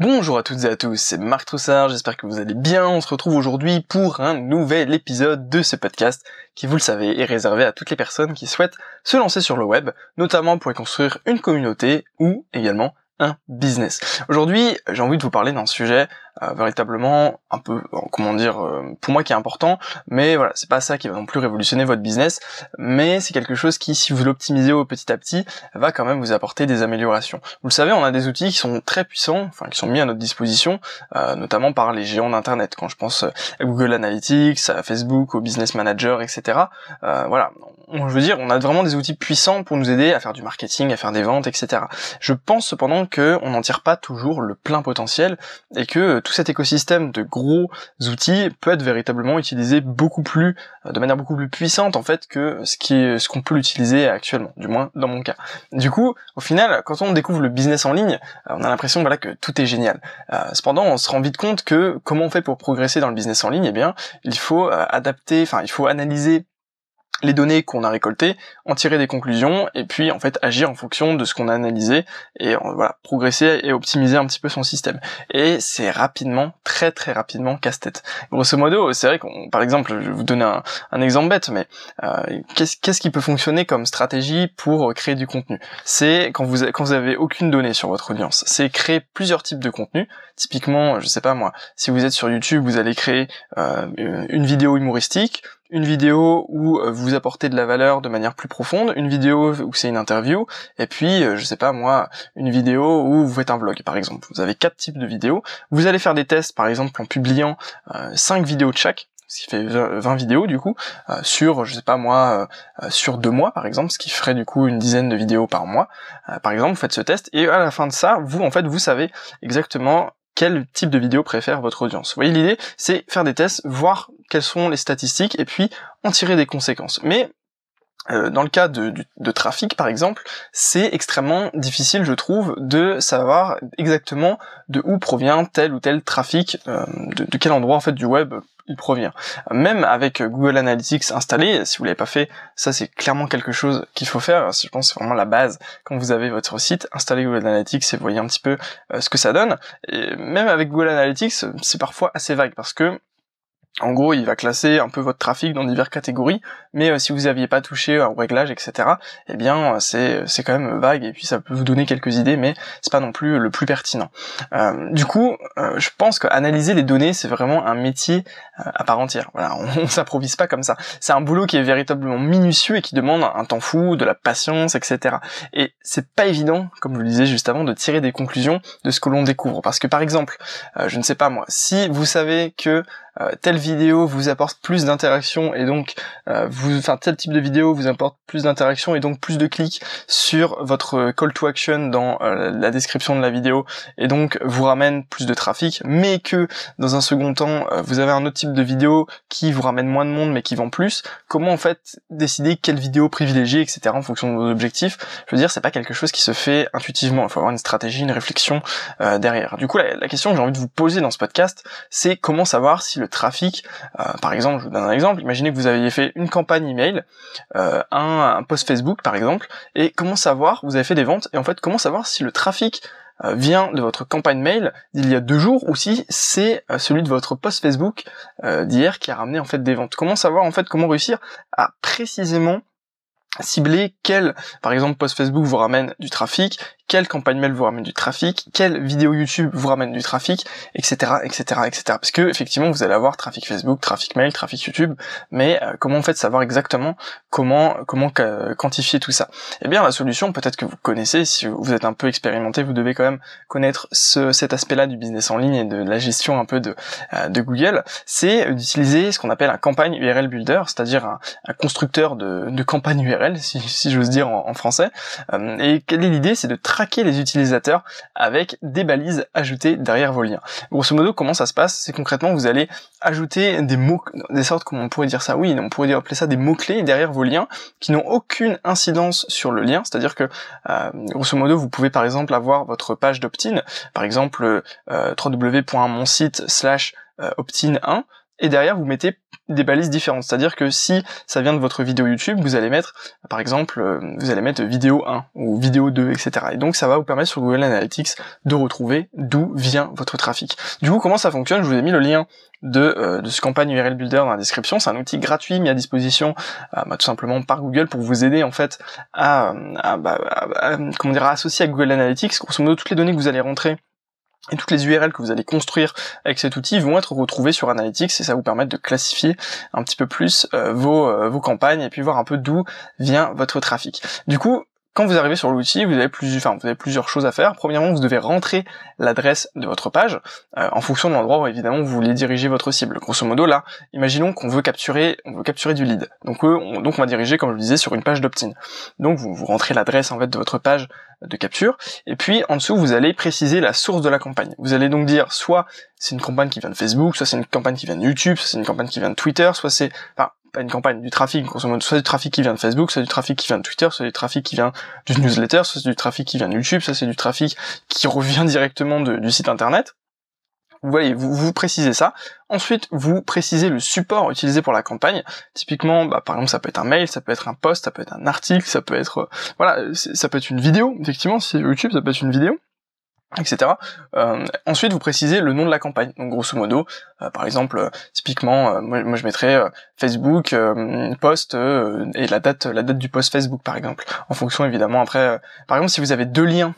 Bonjour à toutes et à tous, c'est Marc Troussard, j'espère que vous allez bien. On se retrouve aujourd'hui pour un nouvel épisode de ce podcast qui, vous le savez, est réservé à toutes les personnes qui souhaitent se lancer sur le web, notamment pour y construire une communauté ou également un business. Aujourd'hui, j'ai envie de vous parler d'un sujet véritablement un peu, euh, comment dire, euh, pour moi qui est important, mais voilà, c'est pas ça qui va non plus révolutionner votre business, mais c'est quelque chose qui, si vous l'optimisez au petit à petit, va quand même vous apporter des améliorations. Vous le savez, on a des outils qui sont très puissants, enfin qui sont mis à notre disposition, notamment par les géants d'internet. Quand je pense à Google Analytics, à Facebook, au Business Manager, etc. voilà, je veux dire, on a vraiment des outils puissants pour nous aider à faire du marketing, à faire des ventes, etc. Je pense cependant que on n'en tire pas toujours le plein potentiel et que tout cet écosystème de gros outils peut être véritablement utilisé beaucoup plus, euh, de manière beaucoup plus puissante en fait que ce qui est, ce qu'on peut l'utiliser actuellement, du moins dans mon cas. Du coup, au final, quand on découvre le business en ligne, euh, on a l'impression voilà que tout est génial. Euh, cependant, on se rend vite compte que comment on fait pour progresser dans le business en ligne Eh bien, il faut adapter, enfin, il faut analyser les données qu'on a récoltées, en tirer des conclusions et puis en fait agir en fonction de ce qu'on a analysé et euh, voilà progresser et optimiser un petit peu son système. Et c'est rapidement, très très rapidement casse-tête. Grosso modo, c'est vrai qu'on, par exemple, je vais vous donner un, exemple bête, mais euh, qu'est-ce qui peut fonctionner comme stratégie pour créer du contenu? C'est quand vous quand avez aucune donnée sur votre audience, c'est créer plusieurs types de contenu. Typiquement, je sais pas moi, si vous êtes sur YouTube, vous allez créer euh, une vidéo humoristique une vidéo où euh, vous apportez de la valeur de manière plus profonde, une vidéo où c'est une interview, et puis, euh, je sais pas moi, une vidéo où vous faites un vlog, par exemple. Vous avez quatre types de vidéos. Vous allez faire des tests, par exemple, en publiant euh, cinq vidéos de chaque, ce qui fait 20 vidéos du coup, sur, je sais pas moi, sur deux mois par exemple, ce qui ferait du coup une dizaine de vidéos par mois. par exemple, vous faites ce test et à la fin de ça, vous en fait, vous savez exactement quel type de vidéo préfère votre audience. Vous voyez l'idée, c'est faire des tests, voir quelles sont les statistiques et puis en tirer des conséquences. Mais euh, dans le cas de, de, trafic, par exemple, c'est extrêmement difficile, je trouve, de savoir exactement de où provient tel ou tel trafic, euh, de, de, quel endroit en fait du web il provient. Même avec Google Analytics installé, si vous l'avez pas fait, ça c'est clairement quelque chose qu'il faut faire. Je pense c'est vraiment la base quand vous avez votre site, installez Google Analytics et voyez un petit peu euh, ce que ça donne. Et même avec Google Analytics, c'est parfois assez vague parce que en gros, il va classer un peu votre trafic dans diverses catégories, mais euh, si vous n'aviez pas touché au réglage, etc., eh bien, c'est c'est quand même vague et puis ça peut vous donner quelques idées, mais c'est pas non plus le plus pertinent. Euh, du coup, euh, je pense qu'analyser les données, c'est vraiment un métier à part entière. Voilà, on, on s'improvise pas comme ça. C'est un boulot qui est véritablement minutieux et qui demande un temps fou, de la patience, etc. Et c'est pas évident, comme je le disais juste avant, de tirer des conclusions de ce que l'on découvre, parce que par exemple, je ne sais pas moi, si vous savez que euh, telle vidéo vous apporte plus d'interaction et donc euh, vous, enfin tel type de vidéo vous apporte plus d'interaction et donc plus de clics sur votre call to action dans euh, la description de la vidéo et donc vous ramène plus de trafic, mais que dans un second temps vous avez un autre type de vidéo qui vous ramène moins de monde mais qui vend plus. Comment en fait décider quelle vidéo privilégier, etc. en fonction de vos objectifs? Je veux dire, c'est pas quelque chose qui se fait intuitivement. Il faut avoir une stratégie, une réflexion derrière. Du coup, la, la question que j'ai envie de vous poser dans ce podcast, c'est comment savoir si le trafic. Euh, par exemple, je vous donne un exemple. Imaginez que vous aviez fait une campagne email, euh, un, un post Facebook par exemple, et comment savoir, vous avez fait des ventes, et en fait comment savoir si le trafic euh, vient de votre campagne mail d'il y a deux jours ou si c'est celui de votre post Facebook d'hier qui a ramené en fait des ventes. Comment savoir en fait comment réussir à précisément cibler quel, par exemple, post Facebook vous ramène du trafic, quelle campagne mail vous ramène du trafic, quelle vidéo YouTube vous ramène du trafic, etc., etc., etc. Parce que effectivement, vous allez avoir trafic Facebook, trafic mail, trafic YouTube, mais euh, comment en fait savoir exactement comment comment quantifier tout ça? Eh bien, la solution, peut-être que vous connaissez, si vous êtes un peu expérimenté, vous devez quand même connaître ce, cet aspect-là du business en ligne et de la gestion un peu de, euh, de Google, c'est d'utiliser ce qu'on appelle un campagne URL builder, c'est-à-dire un, constructeur de, de campagne URL, si, si j'ose dire en, en français. Euh, et quelle est l'idée? C'est de traquer les utilisateurs avec des balises ajoutées derrière vos liens. Grosso modo, comment ça se passe? C'est concrètement, vous allez ajouter des mots, des sortes, comment on pourrait dire ça? Oui, on pourrait appeler ça des mots-clés derrière vos liens qui n'ont aucune incidence sur le lien. C'est-à-dire que, euh, grosso modo, vous pouvez par exemple avoir votre page d'opt-in, par exemple euh, www.monsite slash euh, opt-in 1, et derrière vous mettez des balises différentes. C'est-à-dire que si ça vient de votre vidéo YouTube, vous allez mettre, par exemple, euh, vous allez mettre vidéo 1 ou vidéo 2, etc. Et donc ça va vous permettre sur Google Analytics de retrouver d'où vient votre trafic. Du coup, comment ça fonctionne? Je vous ai mis le lien de, euh, de ce campagne URL Builder dans la description. C'est un outil gratuit mis à disposition euh, bah, tout simplement par Google pour vous aider en fait à, bah, comment dire, à associer à Google Analytics. Grosso modo, toutes les données que vous allez rentrer et toutes les URL que vous allez construire avec cet outil vont être retrouvées sur Analytics et ça vous permet de classifier un petit peu plus euh, vos, euh, vos campagnes et puis voir un peu d'où vient votre trafic. Du coup, quand vous arrivez sur l'outil, vous avez plusieurs, choses à faire. Premièrement, vous devez rentrer l'adresse de votre page euh, en fonction de l'endroit où évidemment vous voulez diriger votre cible. Grosso modo, là, imaginons qu'on veut capturer, on veut capturer du lead. Donc, on, va diriger, comme je le disais, sur une page d'opt-in. Donc, vous, vous rentrez l'adresse en fait de votre page de capture, et puis en dessous, vous allez préciser la source de la campagne. Vous allez donc dire soit c'est une campagne qui vient de Facebook, soit c'est une campagne qui vient de YouTube, soit c'est une campagne qui vient de Twitter, soit c'est, pas une campagne, du trafic, soit du trafic qui vient de Facebook, soit du trafic qui vient de Twitter, soit du trafic qui vient du newsletter, soit du trafic qui vient de YouTube, soit c'est du trafic qui revient directement du site internet. Vous voyez, vous, vous précisez ça. Ensuite, vous précisez le support utilisé pour la campagne. Typiquement, bah, par exemple, ça peut être un mail, ça peut être un post, ça peut être un article, ça peut être, euh, voilà, ça peut être une vidéo. Effectivement, si YouTube, ça peut être une vidéo etc. Euh, ensuite, vous précisez le nom de la campagne. Donc, grosso modo, euh, par exemple, euh, typiquement, moi, je mettrais Facebook post et la date, la date du post Facebook, par exemple, en fonction évidemment. Après, par exemple, si vous avez deux liens,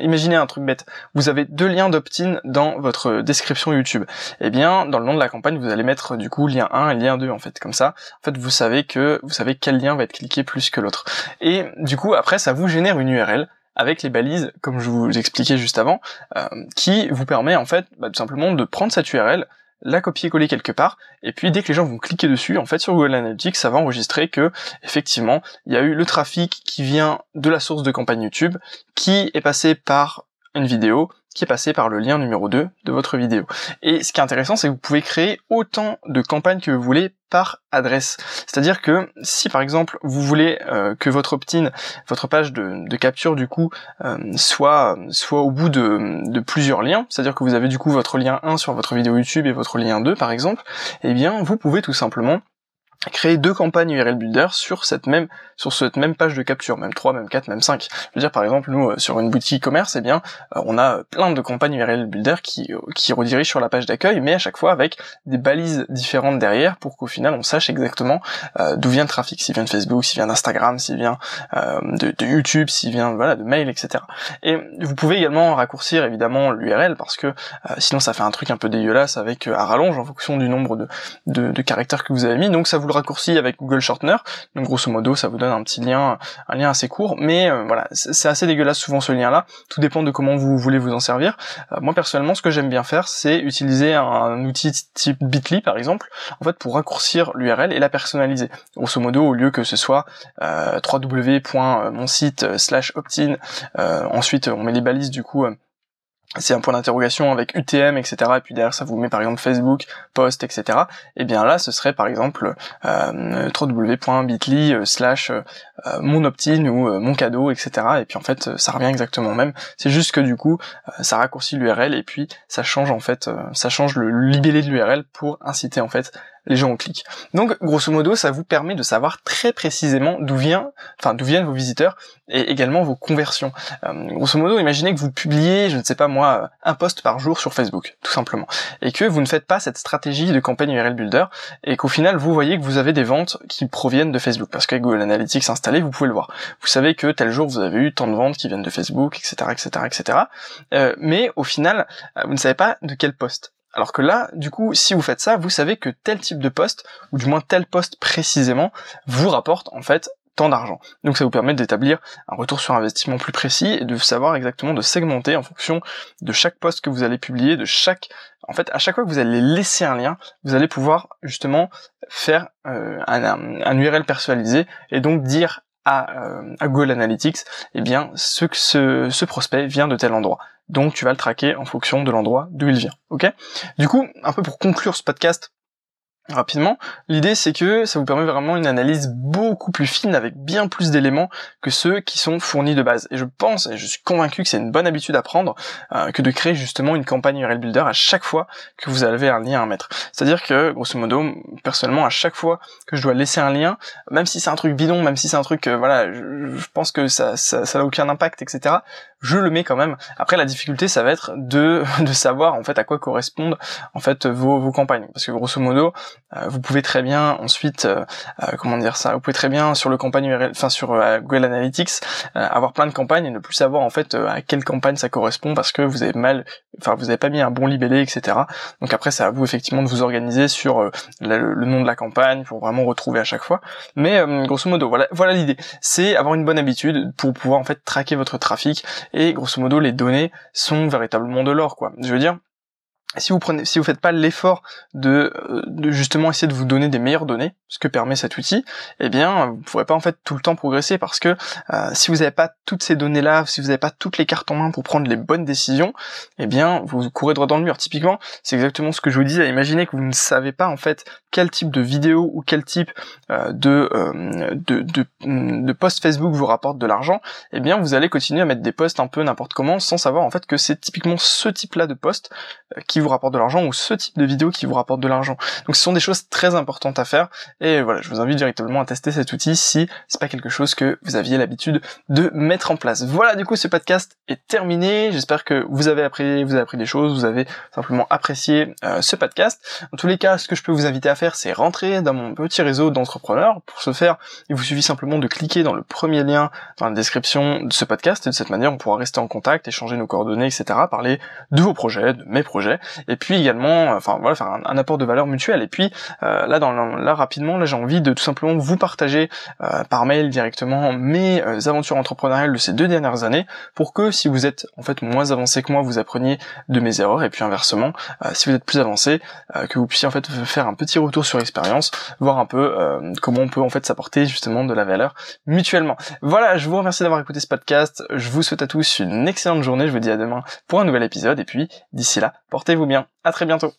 imaginez un truc bête, vous avez deux liens d'opt-in dans votre description YouTube. Eh bien, dans le nom de la campagne, vous allez mettre du coup lien 1 et lien 2 en fait, comme ça. En fait, vous savez que vous savez quel lien va être cliqué plus que l'autre. Et du coup, après, ça vous génère une URL avec les balises, comme je vous expliquais juste avant, euh, qui vous permet en fait bah, tout simplement de prendre cette URL, la copier-coller quelque part, et puis dès que les gens vont cliquer dessus, en fait sur Google Analytics, ça va enregistrer que effectivement il y a eu le trafic qui vient de la source de campagne YouTube, qui est passé par une vidéo, qui est passé par le lien numéro 2 de votre vidéo. Et ce qui est intéressant, c'est que vous pouvez créer autant de campagnes que vous voulez par adresse. C'est-à-dire que si par exemple vous voulez euh, que votre opt-in, votre page de, capture du coup euh, soit soit au bout de, de plusieurs liens, c'est-à-dire que vous avez du coup votre lien 1 sur votre vidéo YouTube et votre lien 2 par exemple, eh bien vous pouvez tout simplement créer deux campagnes URL Builder sur cette même sur cette même page de capture, même 3, même 4, même 5. Je veux dire par exemple nous euh, sur une boutique e-commerce, eh bien euh, on a plein de campagnes URL Builder qui euh, qui redirigent sur la page d'accueil mais à chaque fois avec des balises différentes derrière pour qu'au final on sache exactement d'où vient le trafic, s'il vient de Facebook, s'il vient d'Instagram, s'il vient de, de, YouTube, s'il vient voilà de mail, etc. Et vous pouvez également raccourcir évidemment l'URL parce que sinon ça fait un truc un peu dégueulasse avec à rallonge en fonction du nombre de, de, de caractères que vous avez mis, donc ça vous raccourci avec Google Shortener. Donc grosso modo, ça vous donne un petit lien, un lien assez court, mais euh, voilà, c'est assez dégueulasse souvent ce lien-là. Tout dépend de comment vous voulez vous en servir. Euh, moi personnellement, ce que j'aime bien faire, c'est utiliser un, outil type Bitly par exemple, en fait pour raccourcir l'URL et la personnaliser. Grosso modo, au lieu que ce soit euh, www.monsite slash opt-in, ensuite on met les balises du coup c'est un point d'interrogation avec UTM, etc. Et puis derrière, ça vous met par exemple Facebook, Post, etc. Et bien là, ce serait par exemple euh, www.bitly euh, slash euh, mon opt-in ou euh, mon cadeau, etc. Et puis en fait, ça revient exactement au même. C'est juste que du coup, ça raccourcit l'URL et puis ça change en fait, ça change le libellé de l'URL pour inciter en fait les gens ont cliquent. Donc, grosso modo, ça vous permet de savoir très précisément d'où vient, enfin, d'où viennent vos visiteurs et également vos conversions. Euh, grosso modo, imaginez que vous publiez, je ne sais pas moi, un post par jour sur Facebook, tout simplement, et que vous ne faites pas cette stratégie de campagne URL Builder et qu'au final, vous voyez que vous avez des ventes qui proviennent de Facebook parce qu'avec Google Analytics installé, vous pouvez le voir. Vous savez que tel jour, vous avez eu tant de ventes qui viennent de Facebook, etc., etc., etc. Mais au final, euh, vous ne savez pas de quel poste. Alors que là, du coup, si vous faites ça, vous savez que tel type de poste, ou du moins tel poste précisément, vous rapporte en fait tant d'argent. Donc ça vous permet d'établir un retour sur investissement plus précis et de savoir exactement de segmenter en fonction de chaque poste que vous allez publier, de chaque en fait à chaque fois que vous allez laisser un lien, vous allez pouvoir justement faire euh, un, URL personnalisé et donc dire à, euh, à Google Analytics, eh bien ce, ce, ce prospect vient de tel endroit donc tu vas le traquer en fonction de l'endroit d'où il vient. Ok? Du coup, un peu pour conclure ce podcast, rapidement. L'idée c'est que ça vous permet vraiment une analyse beaucoup plus fine avec bien plus d'éléments que ceux qui sont fournis de base. Et je pense, et je suis convaincu que c'est une bonne habitude à prendre, euh, que de créer justement une campagne URL Builder à chaque fois que vous avez un lien à mettre. C'est-à-dire que, grosso modo, personnellement, à chaque fois que je dois laisser un lien, même si c'est un truc bidon, même si c'est un truc, euh, voilà, je, pense que ça, ça, ça n'a aucun impact, etc., je le mets quand même. Après, la difficulté, ça va être de, de savoir, en fait, à quoi correspondent, en fait, vos, vos campagnes. Parce que, grosso modo, vous pouvez très bien ensuite, euh, euh, comment dire ça, vous pouvez très bien sur le campagne enfin sur Google Analytics, avoir plein de campagnes et ne plus savoir en fait à quelle campagne ça correspond parce que vous avez mal, enfin vous avez pas mis un bon libellé, etc. Donc après c'est à vous effectivement de vous organiser sur le, nom de la campagne pour vraiment retrouver à chaque fois. Mais grosso modo, voilà, voilà l'idée, c'est avoir une bonne habitude pour pouvoir en fait traquer votre trafic et grosso modo les données sont véritablement de l'or quoi. Je veux dire si vous prenez, si vous faites pas l'effort de, euh, de, justement essayer de vous donner des meilleures données, ce que permet cet outil, eh bien, vous pourrez pas en fait tout le temps progresser parce que euh, si vous n'avez pas toutes ces données-là, si vous n'avez pas toutes les cartes en main pour prendre les bonnes décisions, eh bien, vous courez droit dans le mur. Typiquement, c'est exactement ce que je vous disais. Imaginez que vous ne savez pas en fait quel type de vidéo ou quel type euh, de, de, de, de post Facebook vous rapporte de l'argent, eh bien, vous allez continuer à mettre des posts un peu n'importe comment sans savoir en fait que c'est typiquement ce type-là de post qui vous rapporte de l'argent ou ce type de vidéo qui vous rapporte de l'argent. Donc ce sont des choses très importantes à faire et voilà, je vous invite véritablement à tester cet outil si c'est pas quelque chose que vous aviez l'habitude de mettre en place. Voilà, du coup ce podcast est terminé. J'espère que vous avez appris, vous avez appris des choses, vous avez simplement apprécié euh, ce podcast. En tous les cas, ce que je peux vous inviter à faire, c'est rentrer dans mon petit réseau d'entrepreneurs. Pour ce faire, il vous suffit simplement de cliquer dans le premier lien dans la description de ce podcast et de cette manière, on pourra rester en contact, échanger nos coordonnées, etc., parler de vos projets, de mes projets et puis également, enfin voilà, faire un, apport de valeur mutuelle. Et puis euh, là, dans là rapidement, là j'ai envie de tout simplement vous partager euh, par mail directement mes euh, aventures entrepreneuriales de ces deux dernières années, pour que si vous êtes en fait moins avancé que moi, vous appreniez de mes erreurs, et puis inversement, si vous êtes plus avancé, que vous puissiez en fait faire un petit retour sur expérience, voir un peu comment on peut en fait s'apporter justement de la valeur mutuellement. Voilà, je vous remercie d'avoir écouté ce podcast. Je vous souhaite à tous une excellente journée. Je vous dis à demain pour un nouvel épisode. Et puis d'ici là, bien. À très bientôt.